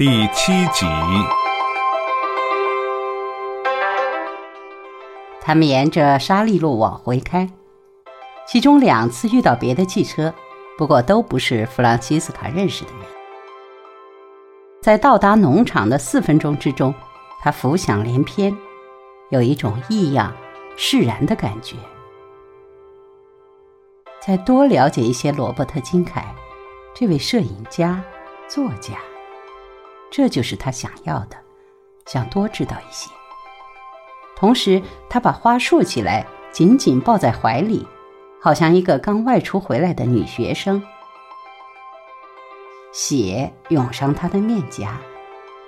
第七集，他们沿着沙砾路往回开，其中两次遇到别的汽车，不过都不是弗朗西斯卡认识的人。在到达农场的四分钟之中，他浮想联翩，有一种异样、释然的感觉。再多了解一些罗伯特·金凯，这位摄影家、作家，这就是他想要的，想多知道一些。同时，他把花竖起来，紧紧抱在怀里，好像一个刚外出回来的女学生。血涌上他的面颊，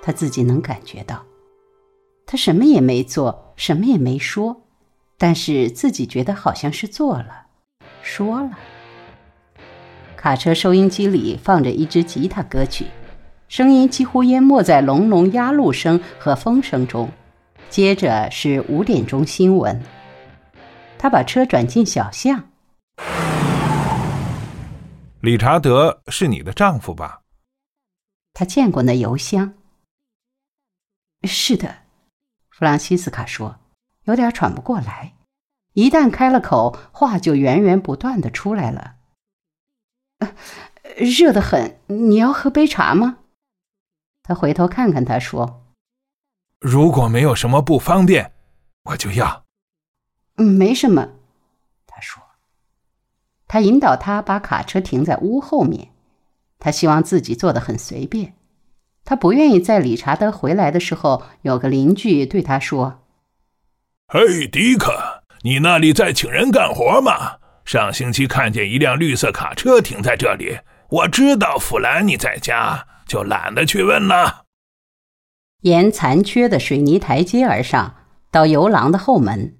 他自己能感觉到。他什么也没做，什么也没说，但是自己觉得好像是做了。说了，卡车收音机里放着一支吉他歌曲，声音几乎淹没在隆隆压路声和风声中。接着是五点钟新闻。他把车转进小巷。理查德是你的丈夫吧？他见过那邮箱。是的，弗朗西斯卡说，有点喘不过来。一旦开了口，话就源源不断的出来了。热得很，你要喝杯茶吗？他回头看看他，说：“如果没有什么不方便，我就要。”嗯，没什么。他说。他引导他把卡车停在屋后面。他希望自己做的很随便。他不愿意在理查德回来的时候，有个邻居对他说：“嘿，迪克。”你那里在请人干活吗？上星期看见一辆绿色卡车停在这里，我知道弗兰尼在家，就懒得去问了。沿残缺的水泥台阶而上，到游廊的后门，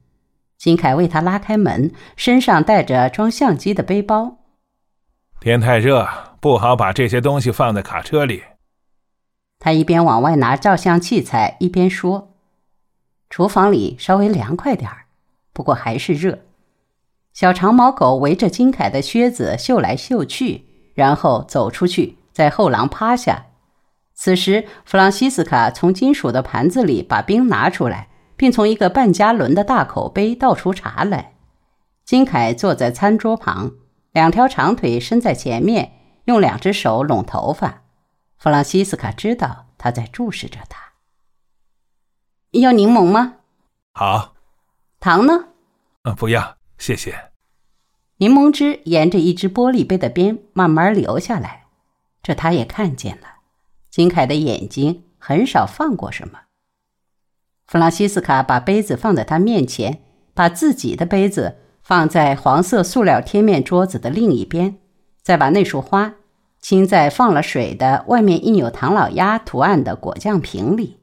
金凯为他拉开门，身上带着装相机的背包。天太热，不好把这些东西放在卡车里。他一边往外拿照相器材，一边说：“厨房里稍微凉快点儿。”不过还是热。小长毛狗围着金凯的靴子嗅来嗅去，然后走出去，在后廊趴下。此时，弗朗西斯卡从金属的盘子里把冰拿出来，并从一个半加仑的大口杯倒出茶来。金凯坐在餐桌旁，两条长腿伸在前面，用两只手拢头发。弗朗西斯卡知道他在注视着他。要柠檬吗？好。糖呢？嗯，不要，谢谢。柠檬汁沿着一只玻璃杯的边慢慢流下来，这他也看见了。金凯的眼睛很少放过什么。弗朗西斯卡把杯子放在他面前，把自己的杯子放在黄色塑料贴面桌子的另一边，再把那束花浸在放了水的外面印有唐老鸭图案的果酱瓶里。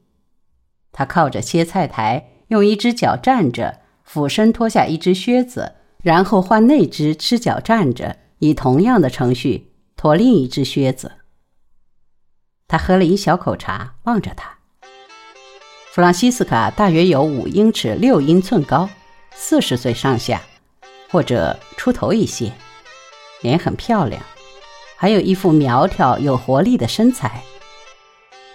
他靠着切菜台，用一只脚站着。俯身脱下一只靴子，然后换那只赤脚站着，以同样的程序脱另一只靴子。他喝了一小口茶，望着他。弗朗西斯卡大约有五英尺六英寸高，四十岁上下，或者出头一些，脸很漂亮，还有一副苗条有活力的身材。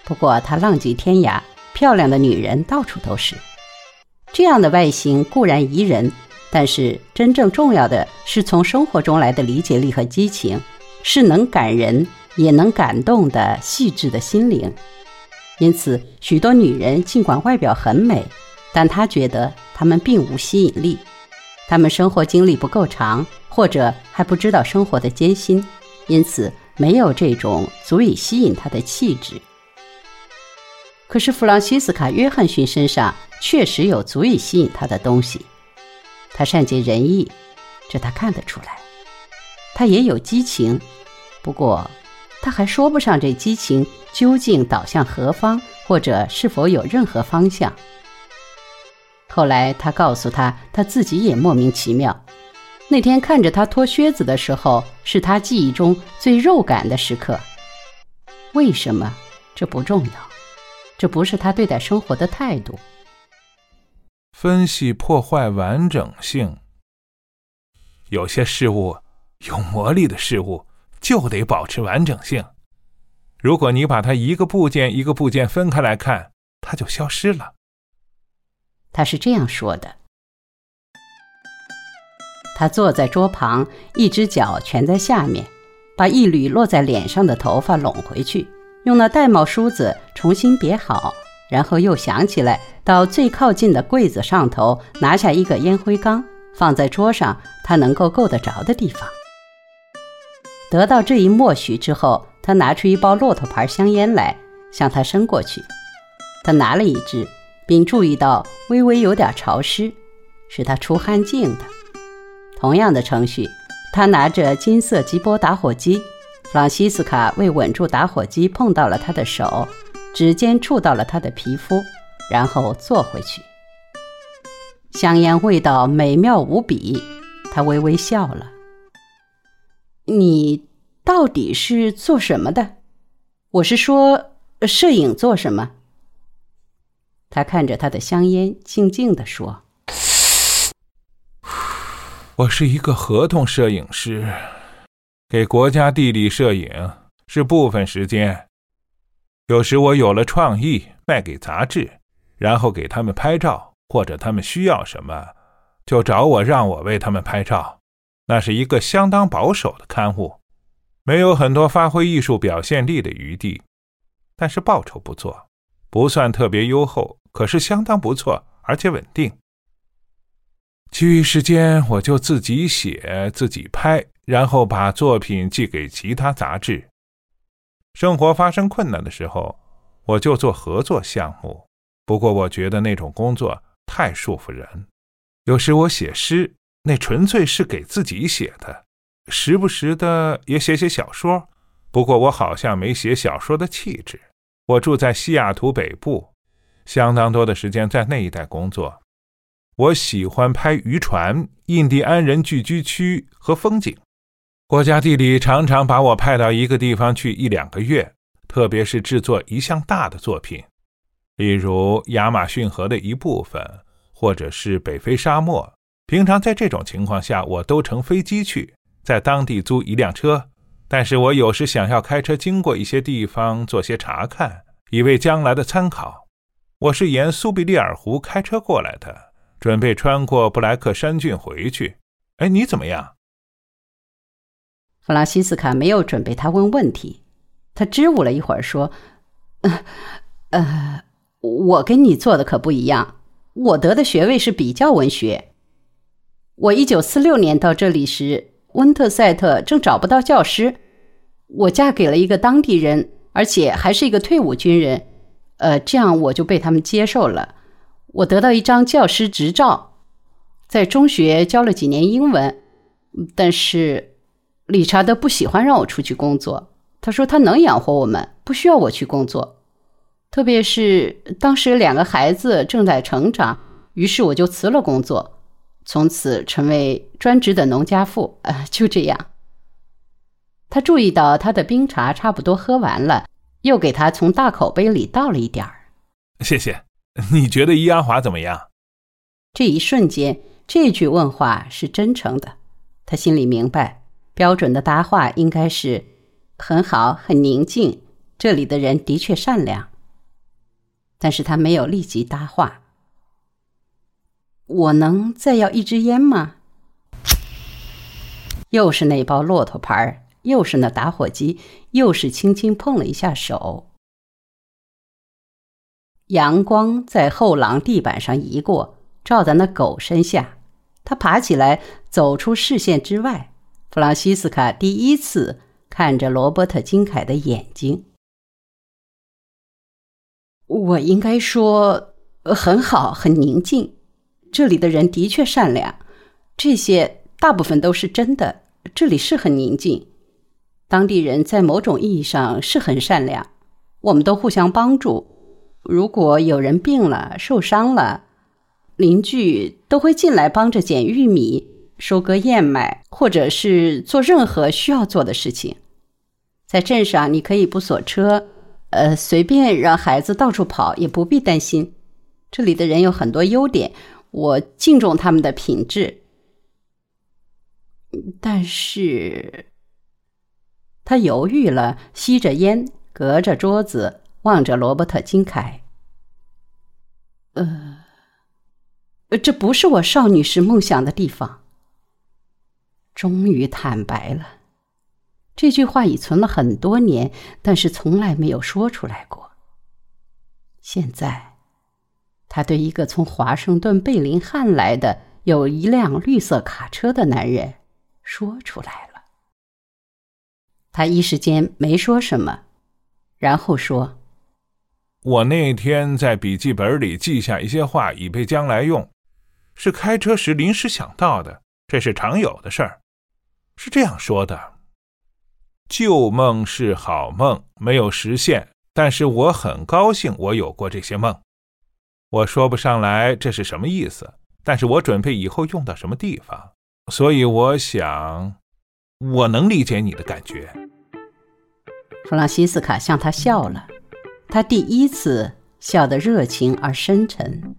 不过他浪迹天涯，漂亮的女人到处都是。这样的外形固然宜人，但是真正重要的是从生活中来的理解力和激情，是能感人也能感动的细致的心灵。因此，许多女人尽管外表很美，但她觉得她们并无吸引力。她们生活经历不够长，或者还不知道生活的艰辛，因此没有这种足以吸引她的气质。可是弗朗西斯卡·约翰逊身上确实有足以吸引他的东西。他善解人意，这他看得出来。他也有激情，不过他还说不上这激情究竟导向何方，或者是否有任何方向。后来他告诉他，他自己也莫名其妙。那天看着他脱靴子的时候，是他记忆中最肉感的时刻。为什么？这不重要。这不是他对待生活的态度。分析破坏完整性。有些事物，有魔力的事物就得保持完整性。如果你把它一个部件一个部件分开来看，它就消失了。他是这样说的。他坐在桌旁，一只脚蜷在下面，把一缕落在脸上的头发拢回去，用那玳瑁梳子重新别好，然后又想起来，到最靠近的柜子上头拿下一个烟灰缸，放在桌上他能够够得着的地方。得到这一默许之后，他拿出一包骆驼牌香烟来，向他伸过去。他拿了一支，并注意到微微有点潮湿，是他出汗净的。同样的程序，他拿着金色吉波打火机，弗朗西斯卡为稳住打火机，碰到了他的手，指尖触到了他的皮肤，然后坐回去。香烟味道美妙无比，他微微笑了。你到底是做什么的？我是说，摄影做什么？他看着他的香烟，静静地说。我是一个合同摄影师，给国家地理摄影是部分时间。有时我有了创意，卖给杂志，然后给他们拍照，或者他们需要什么，就找我让我为他们拍照。那是一个相当保守的刊物，没有很多发挥艺术表现力的余地，但是报酬不错，不算特别优厚，可是相当不错，而且稳定。其余时间我就自己写、自己拍，然后把作品寄给其他杂志。生活发生困难的时候，我就做合作项目。不过我觉得那种工作太束缚人。有时我写诗，那纯粹是给自己写的；时不时的也写写小说。不过我好像没写小说的气质。我住在西雅图北部，相当多的时间在那一带工作。我喜欢拍渔船、印第安人聚居区和风景。国家地理常常把我派到一个地方去一两个月，特别是制作一项大的作品，例如亚马逊河的一部分，或者是北非沙漠。平常在这种情况下，我都乘飞机去，在当地租一辆车。但是我有时想要开车经过一些地方做些查看，以为将来的参考。我是沿苏必利尔湖开车过来的。准备穿过布莱克山郡回去。哎，你怎么样？弗朗西斯卡没有准备他问问题，他支吾了一会儿说：“呃，呃，我跟你做的可不一样。我得的学位是比较文学。我一九四六年到这里时，温特塞特正找不到教师，我嫁给了一个当地人，而且还是一个退伍军人。呃，这样我就被他们接受了。”我得到一张教师执照，在中学教了几年英文，但是理查德不喜欢让我出去工作。他说他能养活我们，不需要我去工作。特别是当时两个孩子正在成长，于是我就辞了工作，从此成为专职的农家妇。呃，就这样。他注意到他的冰茶差不多喝完了，又给他从大口杯里倒了一点儿。谢谢。你觉得伊阿华怎么样？这一瞬间，这句问话是真诚的。他心里明白，标准的答话应该是很好，很宁静。这里的人的确善良。但是他没有立即搭话。我能再要一支烟吗？又是那包骆驼牌，又是那打火机，又是轻轻碰了一下手。阳光在后廊地板上移过，照在那狗身下。他爬起来，走出视线之外。弗朗西斯卡第一次看着罗伯特金凯的眼睛。我应该说，很好，很宁静。这里的人的确善良，这些大部分都是真的。这里是很宁静，当地人在某种意义上是很善良，我们都互相帮助。如果有人病了、受伤了，邻居都会进来帮着捡玉米、收割燕麦，或者是做任何需要做的事情。在镇上，你可以不锁车，呃，随便让孩子到处跑，也不必担心。这里的人有很多优点，我敬重他们的品质。但是，他犹豫了，吸着烟。隔着桌子望着罗伯特金凯。呃，这不是我少女时梦想的地方。终于坦白了，这句话已存了很多年，但是从来没有说出来过。现在，他对一个从华盛顿贝林汉来的、有一辆绿色卡车的男人说出来了。他一时间没说什么，然后说：“我那天在笔记本里记下一些话，以备将来用，是开车时临时想到的，这是常有的事儿。”是这样说的：旧梦是好梦，没有实现，但是我很高兴我有过这些梦。我说不上来这是什么意思，但是我准备以后用到什么地方，所以我想，我能理解你的感觉。弗朗西斯卡向他笑了，他第一次笑得热情而深沉。